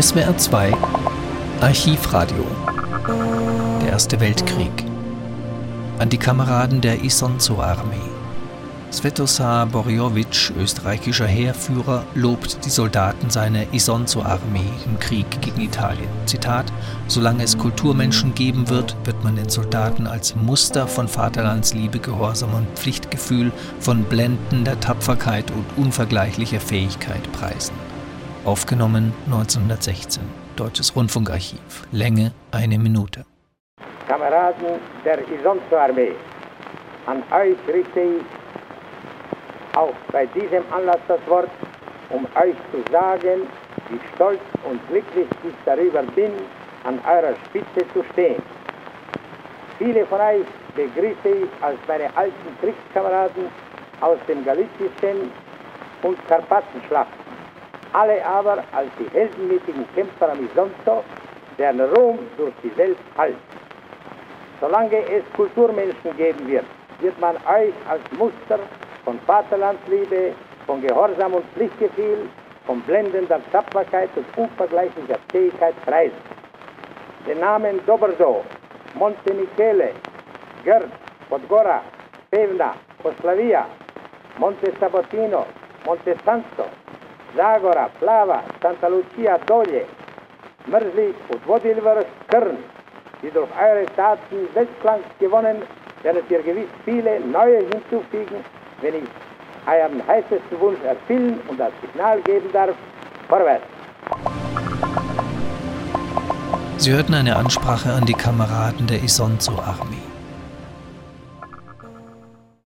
SWR 2 Archivradio Der Erste Weltkrieg An die Kameraden der Isonzo-Armee Svetosar Borjowitsch, österreichischer Heerführer, lobt die Soldaten seiner Isonzo-Armee im Krieg gegen Italien. Zitat: Solange es Kulturmenschen geben wird, wird man den Soldaten als Muster von Vaterlandsliebe, Gehorsam und Pflichtgefühl, von blendender Tapferkeit und unvergleichlicher Fähigkeit preisen. Aufgenommen 1916. Deutsches Rundfunkarchiv. Länge eine Minute. Kameraden der Isonzo-Armee, an euch richte ich auch bei diesem Anlass das Wort, um euch zu sagen, wie stolz und glücklich ich darüber bin, an eurer Spitze zu stehen. Viele von euch begrüße ich als meine alten Kriegskameraden aus dem galizischen und Karpatenschlachten. Alle aber als die heldenmütigen Kämpfer am Isonzo, deren Ruhm durch die Welt hallt. Solange es Kulturmenschen geben wird, wird man euch als Muster von Vaterlandsliebe, von Gehorsam und Pflichtgefühl, von blendender Tapferkeit und unvergleichlicher Fähigkeit preisen. Den Namen Dobrdo, Monte Michele, Gerd, Podgora, Pevna, Oslavia, Monte Sabotino, Monte Santo, Zagora, Plava, Santa Lucia, Dolje, Mörsli und Vodilver, Kern, die durch eure Taten Weltklang gewonnen, werdet ihr gewiss viele neue hinzufügen wenn ich euren heißesten Wunsch erfüllen und das Signal geben darf, vorwärts. Sie hörten eine Ansprache an die Kameraden der Isonzo-Armee.